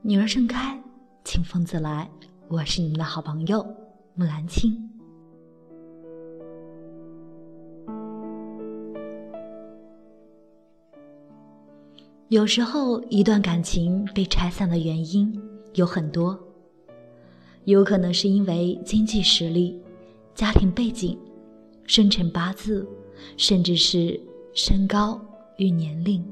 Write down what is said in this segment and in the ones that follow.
女儿盛开，清风自来。我是你们的好朋友木兰青。有时候，一段感情被拆散的原因有很多，有可能是因为经济实力、家庭背景、生辰八字，甚至是身高与年龄。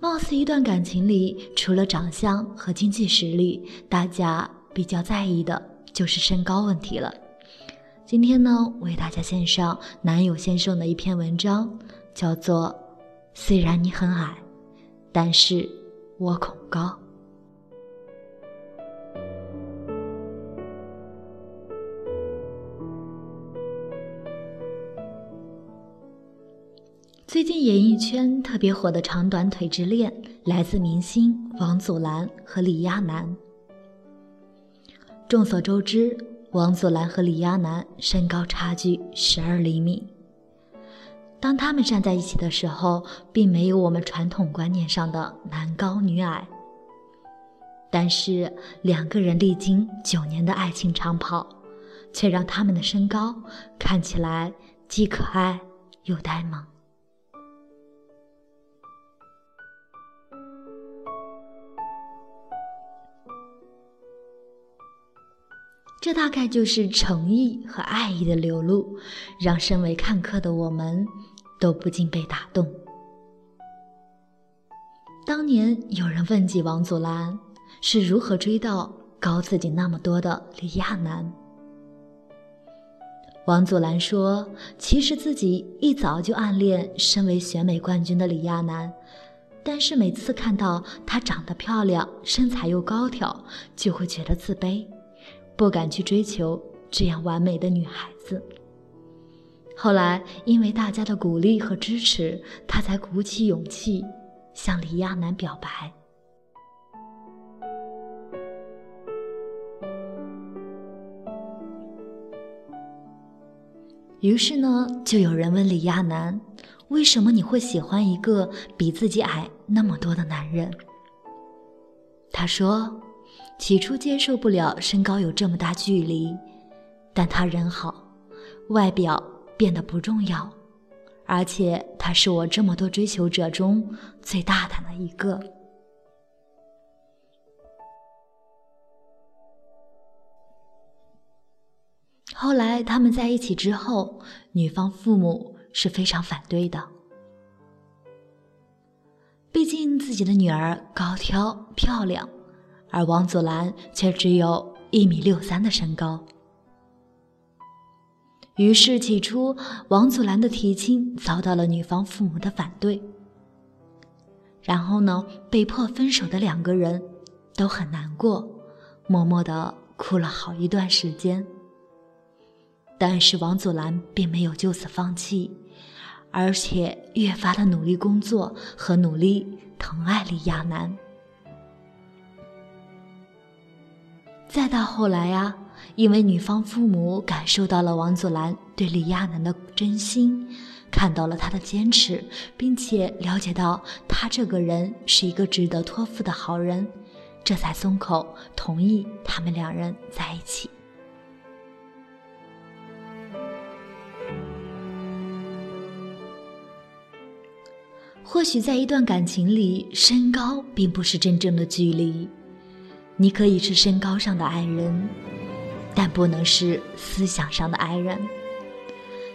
貌似一段感情里，除了长相和经济实力，大家比较在意的就是身高问题了。今天呢，为大家献上男友先生的一篇文章，叫做《虽然你很矮，但是我恐高》。最近演艺圈特别火的长短腿之恋，来自明星王祖蓝和李亚男。众所周知，王祖蓝和李亚男身高差距十二厘米。当他们站在一起的时候，并没有我们传统观念上的男高女矮。但是两个人历经九年的爱情长跑，却让他们的身高看起来既可爱又呆萌。这大概就是诚意和爱意的流露，让身为看客的我们都不禁被打动。当年有人问及王祖蓝是如何追到高自己那么多的李亚男，王祖蓝说：“其实自己一早就暗恋身为选美冠军的李亚男，但是每次看到她长得漂亮、身材又高挑，就会觉得自卑。”不敢去追求这样完美的女孩子。后来，因为大家的鼓励和支持，他才鼓起勇气向李亚男表白。于是呢，就有人问李亚男：“为什么你会喜欢一个比自己矮那么多的男人？”他说。起初接受不了身高有这么大距离，但他人好，外表变得不重要，而且他是我这么多追求者中最大胆的一个。后来他们在一起之后，女方父母是非常反对的，毕竟自己的女儿高挑漂亮。而王祖蓝却只有一米六三的身高，于是起初王祖蓝的提亲遭到了女方父母的反对。然后呢，被迫分手的两个人都很难过，默默的哭了好一段时间。但是王祖蓝并没有就此放弃，而且越发的努力工作和努力疼爱李亚男。再到后来呀，因为女方父母感受到了王祖蓝对李亚男的真心，看到了他的坚持，并且了解到他这个人是一个值得托付的好人，这才松口同意他们两人在一起。或许在一段感情里，身高并不是真正的距离。你可以是身高上的矮人，但不能是思想上的矮人。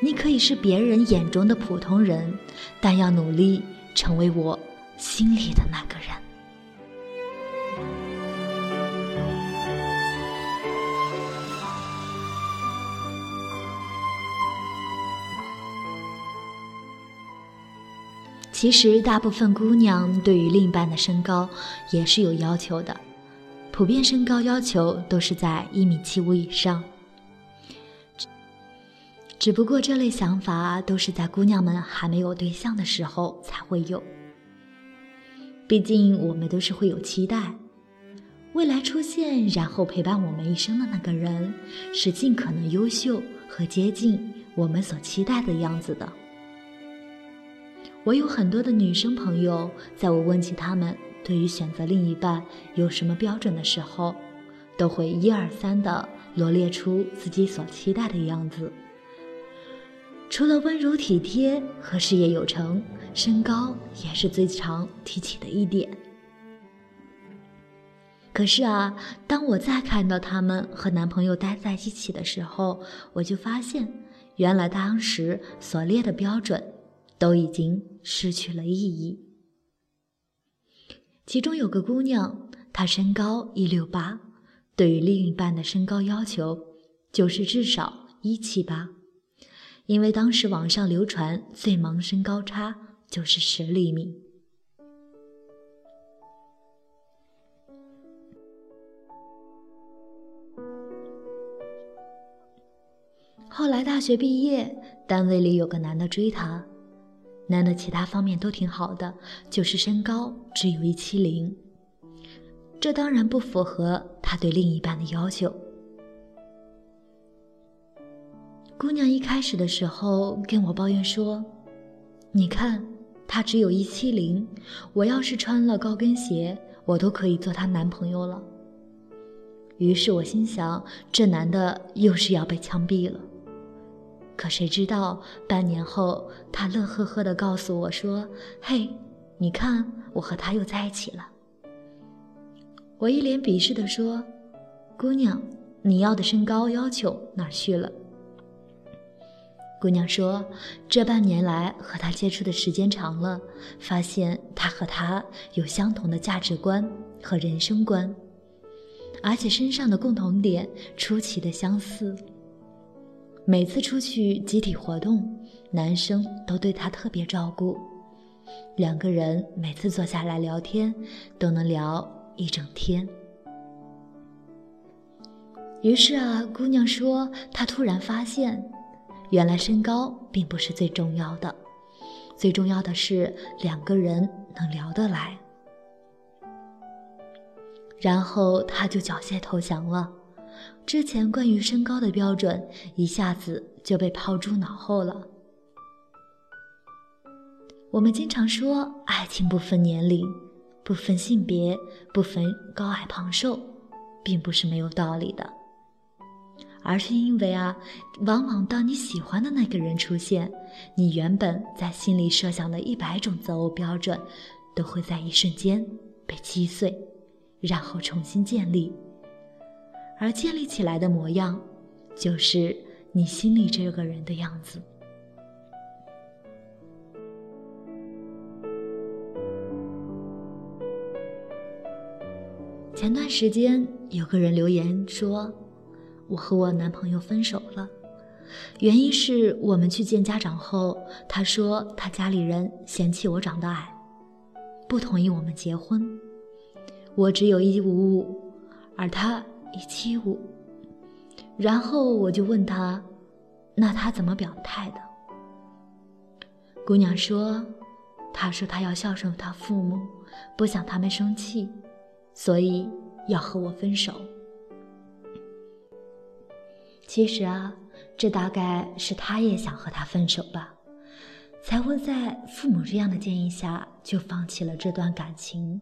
你可以是别人眼中的普通人，但要努力成为我心里的那个人。其实，大部分姑娘对于另一半的身高也是有要求的。普遍身高要求都是在一米七五以上，只不过这类想法都是在姑娘们还没有对象的时候才会有。毕竟我们都是会有期待，未来出现然后陪伴我们一生的那个人，是尽可能优秀和接近我们所期待的样子的。我有很多的女生朋友，在我问起她们对于选择另一半有什么标准的时候，都会一二三的罗列出自己所期待的样子。除了温柔体贴和事业有成，身高也是最常提起的一点。可是啊，当我再看到他们和男朋友待在一起的时候，我就发现，原来当时所列的标准都已经失去了意义。其中有个姑娘，她身高一六八，对于另一半的身高要求就是至少一七八，因为当时网上流传最萌身高差就是十厘米。后来大学毕业，单位里有个男的追她，男的其他方面都挺好的，就是身高只有一七零，这当然不符合他对另一半的要求。姑娘一开始的时候跟我抱怨说：“你看他只有一七零，我要是穿了高跟鞋，我都可以做他男朋友了。”于是我心想，这男的又是要被枪毙了。可谁知道，半年后，他乐呵呵地告诉我说：“嘿，你看，我和他又在一起了。”我一脸鄙视地说：“姑娘，你要的身高要求哪去了？”姑娘说：“这半年来和他接触的时间长了，发现他和他有相同的价值观和人生观，而且身上的共同点出奇的相似。”每次出去集体活动，男生都对她特别照顾，两个人每次坐下来聊天都能聊一整天。于是啊，姑娘说，她突然发现，原来身高并不是最重要的，最重要的是两个人能聊得来。然后她就缴械投降了。之前关于身高的标准一下子就被抛诸脑后了。我们经常说，爱情不分年龄，不分性别，不分高矮胖瘦，并不是没有道理的，而是因为啊，往往当你喜欢的那个人出现，你原本在心里设想的一百种择偶标准，都会在一瞬间被击碎，然后重新建立。而建立起来的模样，就是你心里这个人的样子。前段时间有个人留言说，我和我男朋友分手了，原因是我们去见家长后，他说他家里人嫌弃我长得矮，不同意我们结婚。我只有一五五，而他。一七五，然后我就问他，那他怎么表态的？姑娘说，他说他要孝顺他父母，不想他们生气，所以要和我分手。其实啊，这大概是他也想和他分手吧，才会在父母这样的建议下就放弃了这段感情。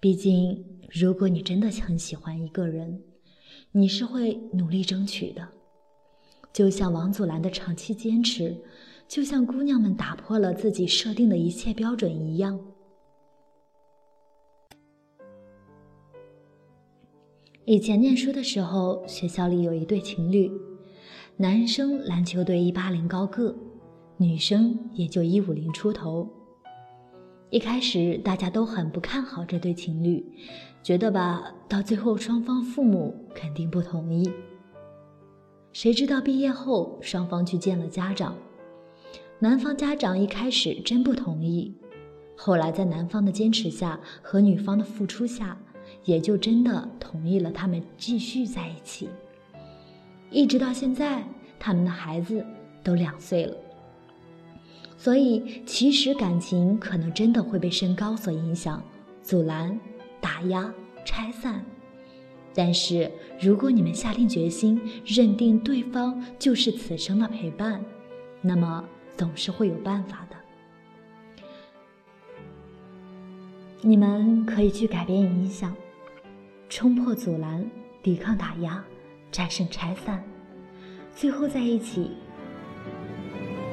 毕竟，如果你真的很喜欢一个人，你是会努力争取的。就像王祖蓝的长期坚持，就像姑娘们打破了自己设定的一切标准一样。以前念书的时候，学校里有一对情侣，男生篮球队一八零高个，女生也就一五零出头。一开始大家都很不看好这对情侣，觉得吧，到最后双方父母肯定不同意。谁知道毕业后双方去见了家长，男方家长一开始真不同意，后来在男方的坚持下和女方的付出下，也就真的同意了他们继续在一起。一直到现在，他们的孩子都两岁了。所以，其实感情可能真的会被身高所影响，阻拦、打压拆散。但是如果你们下定决心，认定对方就是此生的陪伴，那么总是会有办法的。你们可以去改变影响，冲破阻拦，抵抗打压，战胜拆散，最后在一起。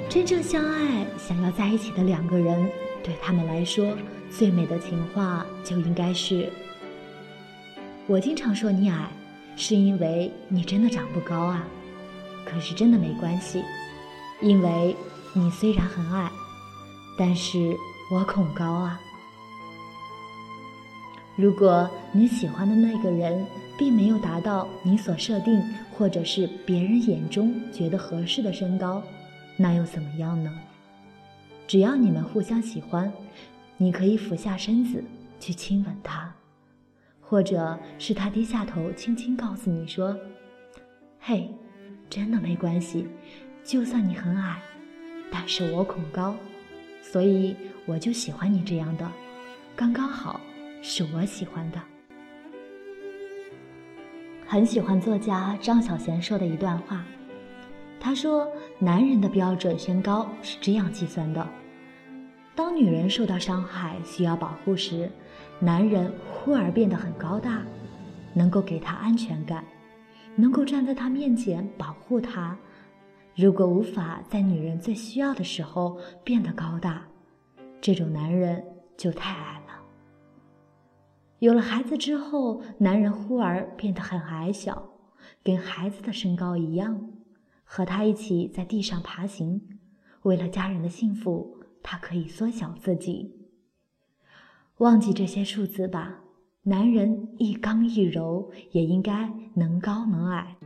真正相爱、想要在一起的两个人，对他们来说，最美的情话就应该是：我经常说你矮，是因为你真的长不高啊。可是真的没关系，因为你虽然很矮，但是我恐高啊。如果你喜欢的那个人并没有达到你所设定或者是别人眼中觉得合适的身高，那又怎么样呢？只要你们互相喜欢，你可以俯下身子去亲吻他，或者是他低下头轻轻告诉你说：“嘿，真的没关系，就算你很矮，但是我恐高，所以我就喜欢你这样的，刚刚好。”是我喜欢的。很喜欢作家张小娴说的一段话，他说：“男人的标准身高是这样计算的：当女人受到伤害需要保护时，男人忽而变得很高大，能够给她安全感，能够站在她面前保护她。如果无法在女人最需要的时候变得高大，这种男人就太矮了。”有了孩子之后，男人忽而变得很矮小，跟孩子的身高一样，和他一起在地上爬行。为了家人的幸福，他可以缩小自己。忘记这些数字吧，男人一刚一柔，也应该能高能矮。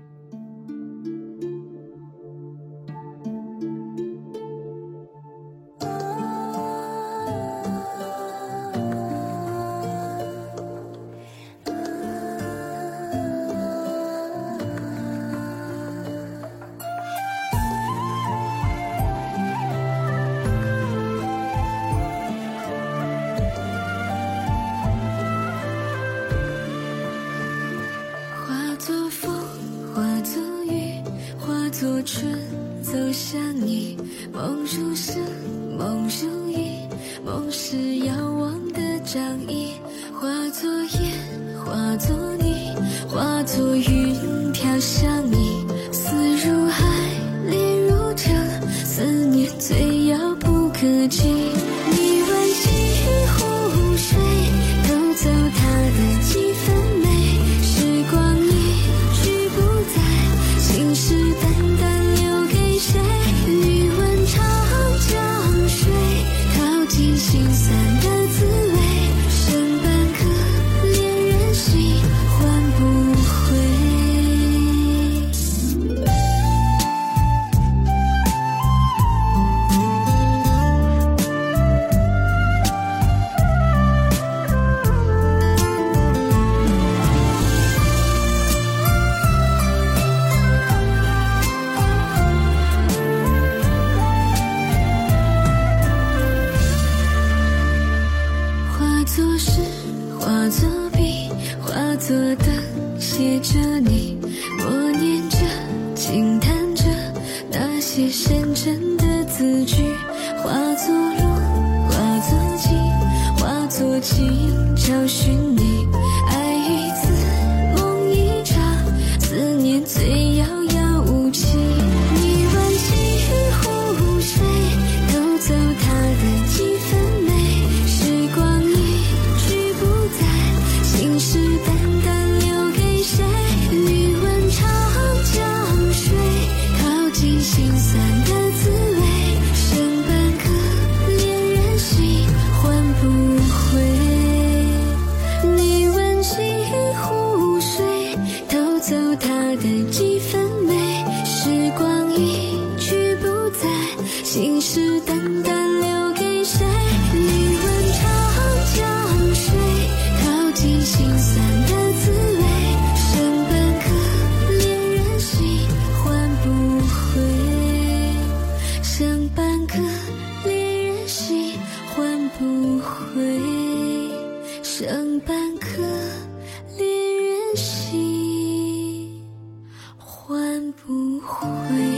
春走向你，梦如诗，梦如影，梦是遥望的掌印，化作烟，化作泥，化作雨找寻你。不回，剩半颗恋人心，换不回。